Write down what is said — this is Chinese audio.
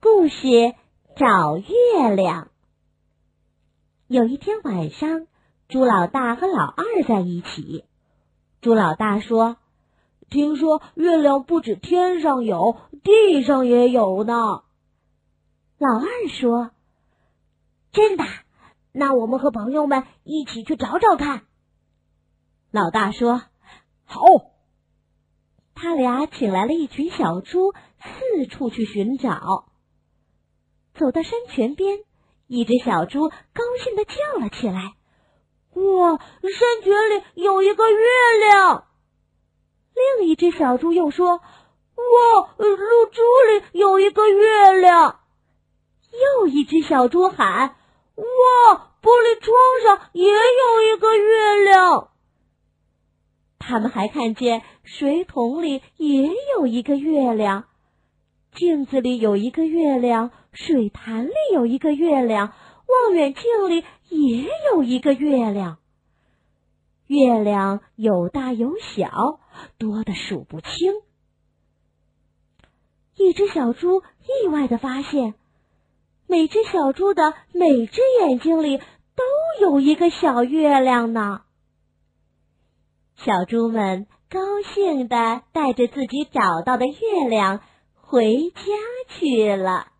故事找月亮。有一天晚上，猪老大和老二在一起。猪老大说：“听说月亮不止天上有，地上也有呢。”老二说：“真的？那我们和朋友们一起去找找看。”老大说：“好。”他俩请来了一群小猪，四处去寻找。走到山泉边，一只小猪高兴的叫了起来：“哇，山泉里有一个月亮！”另一只小猪又说：“哇，露珠里有一个月亮！”又一只小猪喊：“哇，玻璃窗上也有一个月亮！”他们还看见水桶里也有一个月亮，镜子里有一个月亮，水潭里有一个月亮，望远镜里也有一个月亮。月亮有大有小，多的数不清。一只小猪意外的发现，每只小猪的每只眼睛里都有一个小月亮呢。小猪们高兴的带着自己找到的月亮回家去了。